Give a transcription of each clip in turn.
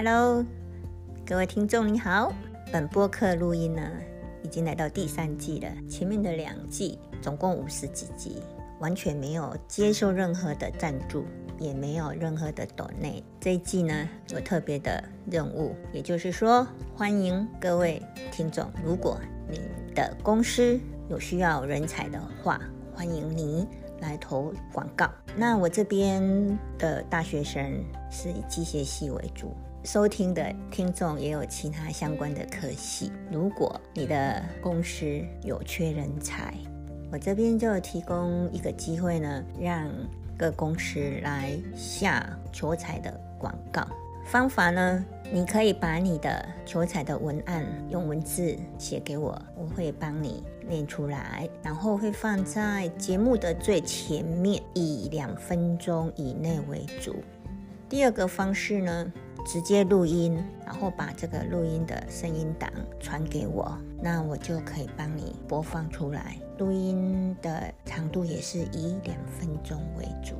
Hello，各位听众你好。本播客录音呢，已经来到第三季了。前面的两季总共五十几集，完全没有接受任何的赞助，也没有任何的抖内。这一季呢，有特别的任务，也就是说，欢迎各位听众，如果你的公司有需要人才的话，欢迎你来投广告。那我这边的大学生是以机械系为主。收听的听众也有其他相关的科系。如果你的公司有缺人才，我这边就提供一个机会呢，让各公司来下求财的广告。方法呢，你可以把你的求财的文案用文字写给我，我会帮你念出来，然后会放在节目的最前面，以两分钟以内为主。第二个方式呢？直接录音，然后把这个录音的声音档传给我，那我就可以帮你播放出来。录音的长度也是以两分钟为主，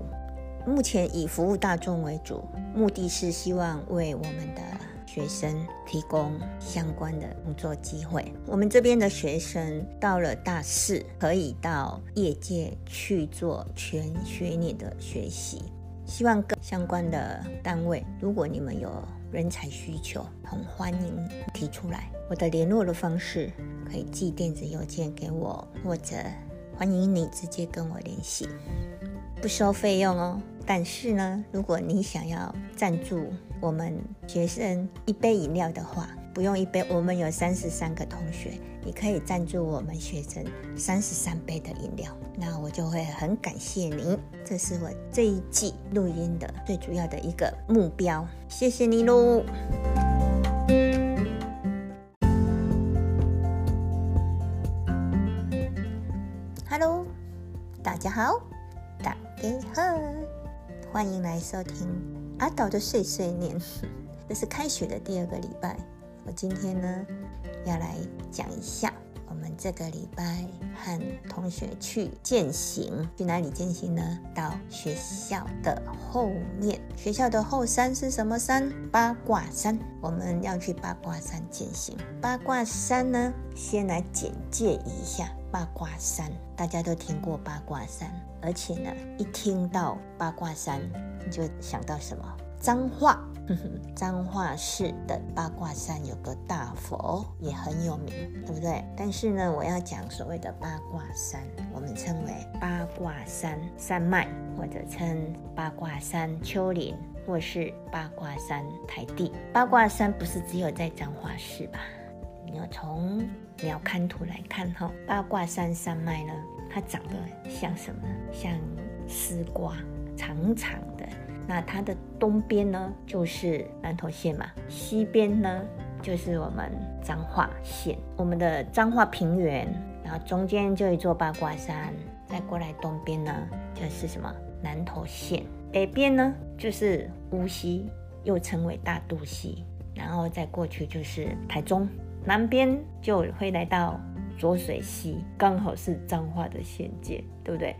目前以服务大众为主，目的是希望为我们的学生提供相关的工作机会。我们这边的学生到了大四，可以到业界去做全学年的学习。希望各相关的单位，如果你们有人才需求，很欢迎提出来。我的联络的方式可以寄电子邮件给我，或者欢迎你直接跟我联系，不收费用哦。但是呢，如果你想要赞助我们学生一杯饮料的话，不用一杯，我们有三十三个同学，你可以赞助我们学生三十三杯的饮料，那我就会很感谢你。这是我这一季录音的最主要的一个目标，谢谢你喽。Hello，大家好，大家好，欢迎来收听阿岛的碎碎念。这是开学的第二个礼拜。我今天呢，要来讲一下我们这个礼拜和同学去践行，去哪里践行呢？到学校的后面，学校的后山是什么山？八卦山。我们要去八卦山践行。八卦山呢，先来简介一下八卦山。大家都听过八卦山，而且呢，一听到八卦山，你就想到什么？脏话。彰化市的八卦山有个大佛，也很有名，对不对？但是呢，我要讲所谓的八卦山，我们称为八卦山山脉，或者称八卦山丘陵，或是八卦山台地。八卦山不是只有在彰化市吧？你要从鸟瞰图来看哈，八卦山山脉呢，它长得像什么？像丝瓜，长长的。那它的东边呢，就是南投县嘛，西边呢就是我们彰化县，我们的彰化平原，然后中间就一座八卦山，再过来东边呢就是什么南投县，北边呢就是乌溪，又称为大肚溪，然后再过去就是台中，南边就会来到浊水溪，刚好是彰化的县界，对不对？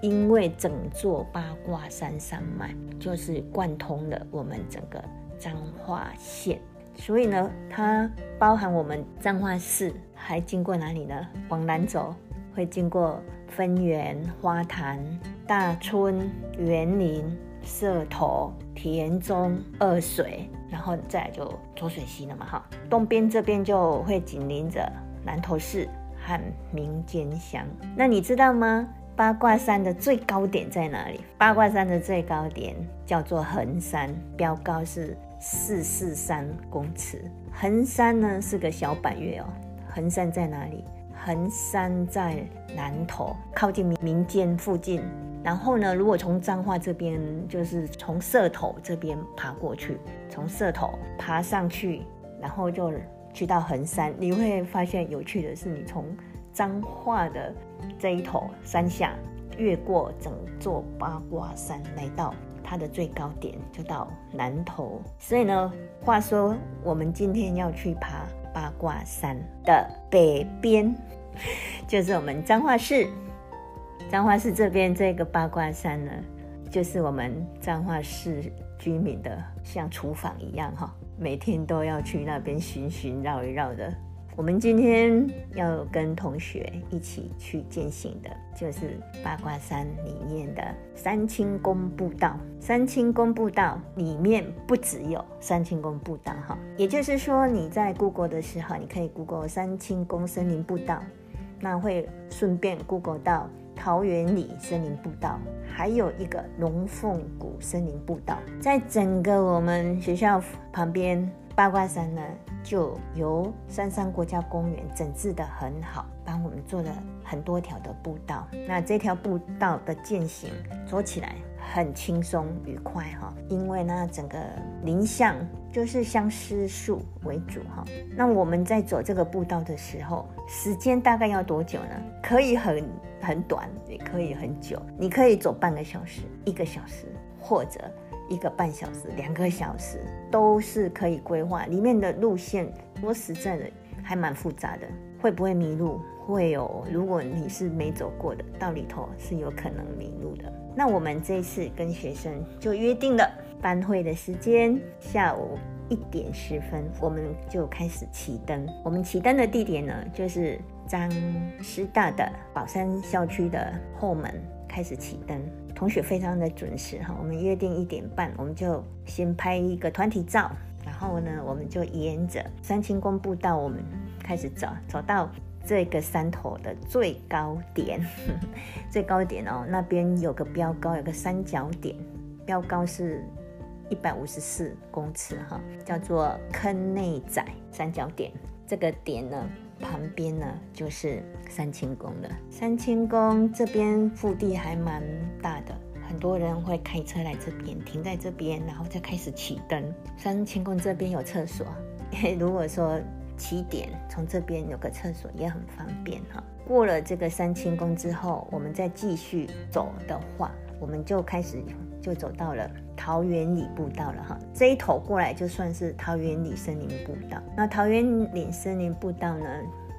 因为整座八卦山山脉就是贯通了我们整个彰化县，所以呢，它包含我们彰化市，还经过哪里呢？往南走会经过分园、花坛、大村、园林、社头、田中、二水，然后再来就浊水溪了嘛，哈。东边这边就会紧邻着南投市和民间乡，那你知道吗？八卦山的最高点在哪里？八卦山的最高点叫做横山，标高是四四三公尺。横山呢是个小板月哦。横山在哪里？横山在南头，靠近民民间附近。然后呢，如果从彰化这边，就是从社头这边爬过去，从社头爬上去，然后就去到横山，你会发现有趣的是，你从彰化的这一头山下，越过整座八卦山，来到它的最高点，就到南头。所以呢，话说我们今天要去爬八卦山的北边，就是我们彰化市。彰化市这边这个八卦山呢，就是我们彰化市居民的像厨房一样哈。每天都要去那边巡巡绕一绕的。我们今天要跟同学一起去践行的，就是八卦山里面的三清宫步道。三清宫步道里面不只有三清宫步道哈，也就是说你在 Google 的时候，你可以 Google 三清宫森林步道，那会顺便 Google 到桃园里森林步道，还有一个龙凤谷森林步道，在整个我们学校旁边。八卦山呢，就由三山国家公园整治的很好，帮我们做了很多条的步道。那这条步道的践行走起来很轻松愉快哈，因为呢，整个林相就是相思树为主哈。那我们在走这个步道的时候，时间大概要多久呢？可以很很短，也可以很久。你可以走半个小时、一个小时，或者。一个半小时、两个小时都是可以规划。里面的路线，说实在的，还蛮复杂的。会不会迷路？会有。如果你是没走过的，到里头是有可能迷路的。那我们这次跟学生就约定了班会的时间，下午一点十分，我们就开始起灯。我们起灯的地点呢，就是彰师大的宝山校区的后门开始起灯。同学非常的准时哈，我们约定一点半，我们就先拍一个团体照，然后呢，我们就沿着三清宫步道，我们开始走，走到这个山头的最高点，最高点哦，那边有个标高，有个三角点，标高是一百五十四公尺哈，叫做坑内仔三角点，这个点呢。旁边呢就是三清宫了。三清宫这边腹地还蛮大的，很多人会开车来这边停在这边，然后再开始起灯。三清宫这边有厕所，如果说起点从这边有个厕所也很方便哈。过了这个三清宫之后，我们再继续走的话，我们就开始就走到了。桃园里步道了哈，这一头过来就算是桃园里森林步道。那桃园里森林步道呢，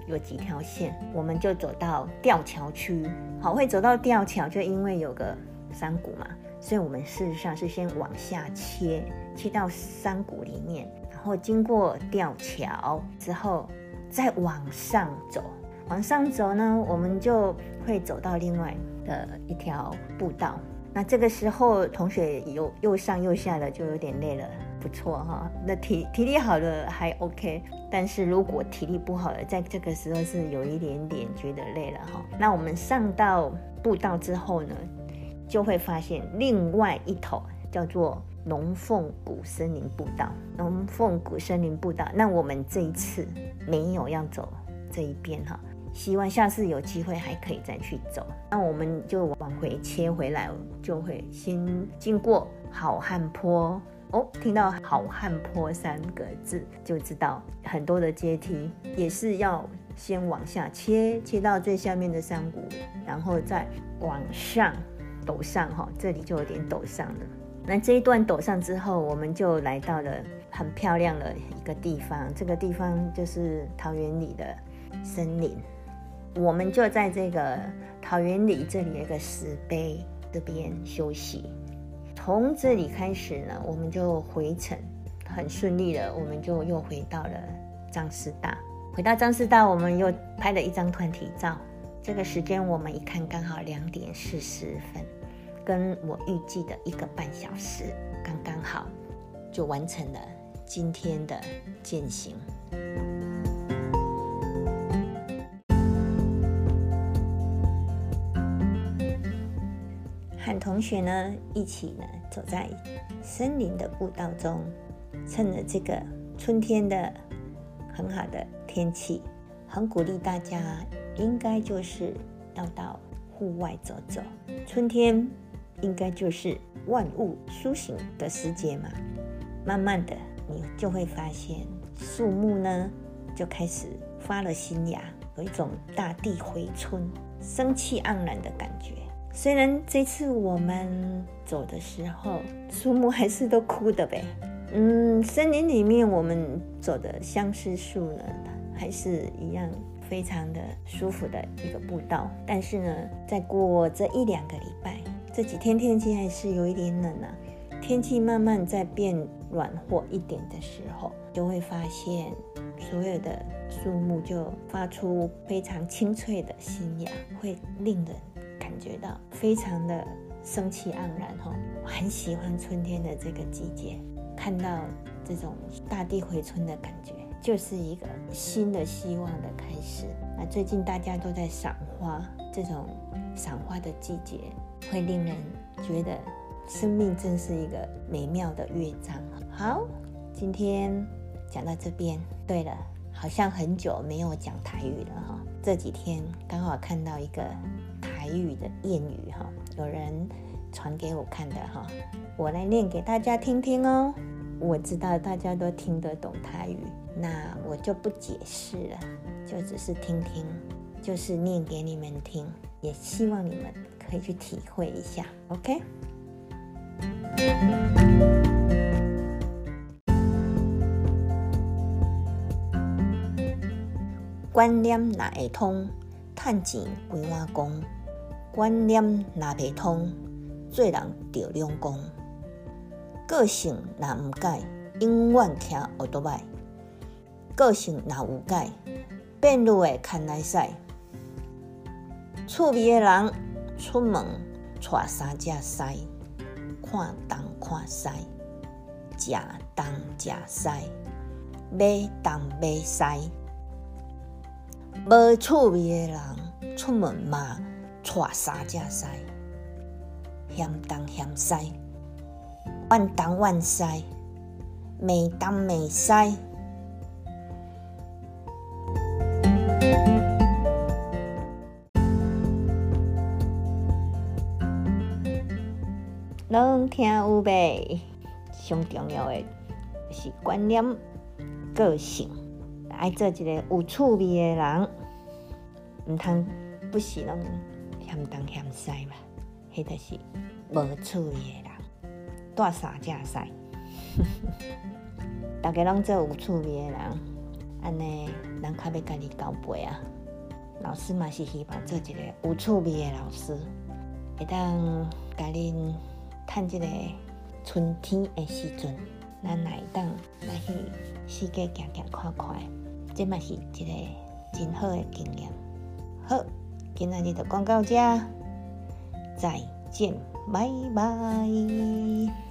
有几条线，我们就走到吊桥区。好，会走到吊桥，就因为有个山谷嘛，所以我们事实上是先往下切，切到山谷里面，然后经过吊桥之后，再往上走。往上走呢，我们就会走到另外的一条步道。那这个时候，同学又又上又下的，就有点累了，不错哈。那体体力好了还 OK，但是如果体力不好了，在这个时候是有一点点觉得累了哈。那我们上到步道之后呢，就会发现另外一头叫做龙凤谷森林步道。龙凤谷森林步道，那我们这一次没有要走这一边哈。希望下次有机会还可以再去走，那我们就往回切回来，就会先经过好汉坡哦。听到好汉坡三个字，就知道很多的阶梯也是要先往下切，切到最下面的山谷，然后再往上陡上哈，这里就有点陡上了。那这一段陡上之后，我们就来到了很漂亮的一个地方，这个地方就是桃园里的森林。我们就在这个桃园里，这里有一个石碑这边休息。从这里开始呢，我们就回程，很顺利的，我们就又回到了张师大。回到张师大，我们又拍了一张团体照。这个时间我们一看，刚好两点四十分，跟我预计的一个半小时刚刚好，就完成了今天的践行。和同学呢一起呢走在森林的步道中，趁着这个春天的很好的天气，很鼓励大家应该就是要到户外走走。春天应该就是万物苏醒的时节嘛。慢慢的，你就会发现树木呢就开始发了新芽，有一种大地回春、生气盎然的感觉。虽然这次我们走的时候，树木还是都枯的呗。嗯，森林里面我们走的相思树呢，还是一样非常的舒服的一个步道。但是呢，再过这一两个礼拜，这几天天气还是有一点冷啊。天气慢慢在变暖和一点的时候，就会发现所有的树木就发出非常清脆的新芽，会令人觉到非常的生气盎然哈。很喜欢春天的这个季节，看到这种大地回春的感觉，就是一个新的希望的开始。那最近大家都在赏花，这种赏花的季节会令人觉得。生命真是一个美妙的乐章。好，今天讲到这边。对了，好像很久没有讲台语了哈。这几天刚好看到一个语的谚语哈，有人传给我看的哈，我来念给大家听听哦。我知道大家都听得懂台语，那我就不解释了，就只是听听，就是念给你们听，也希望你们可以去体会一下。OK。观念若会通，趁钱几碗公；观念若袂通，做人着两公。个性若毋改，永远骑奥多麦；个性若有改，变路会牵来使。趣味的人出门带三只狮。看东看西，食东食西，买东买西。无趣味的人出门嘛，带三只西，嫌东嫌西，怨东怨西，美东美西。拢听有袂？上重要的是观念、个性，爱做一个有趣味的人，毋通不是拢嫌东嫌西嘛？迄著是无趣味诶人，带三只西。大家拢做有趣味诶人，安尼人较要甲你交陪啊。老师嘛是希望做一个有趣味诶老师，会当甲恁。趁即个春天诶时阵，咱来当来去世界行行看看，这嘛是一个真好诶经验。好，今仔日就讲到这，再见，拜拜。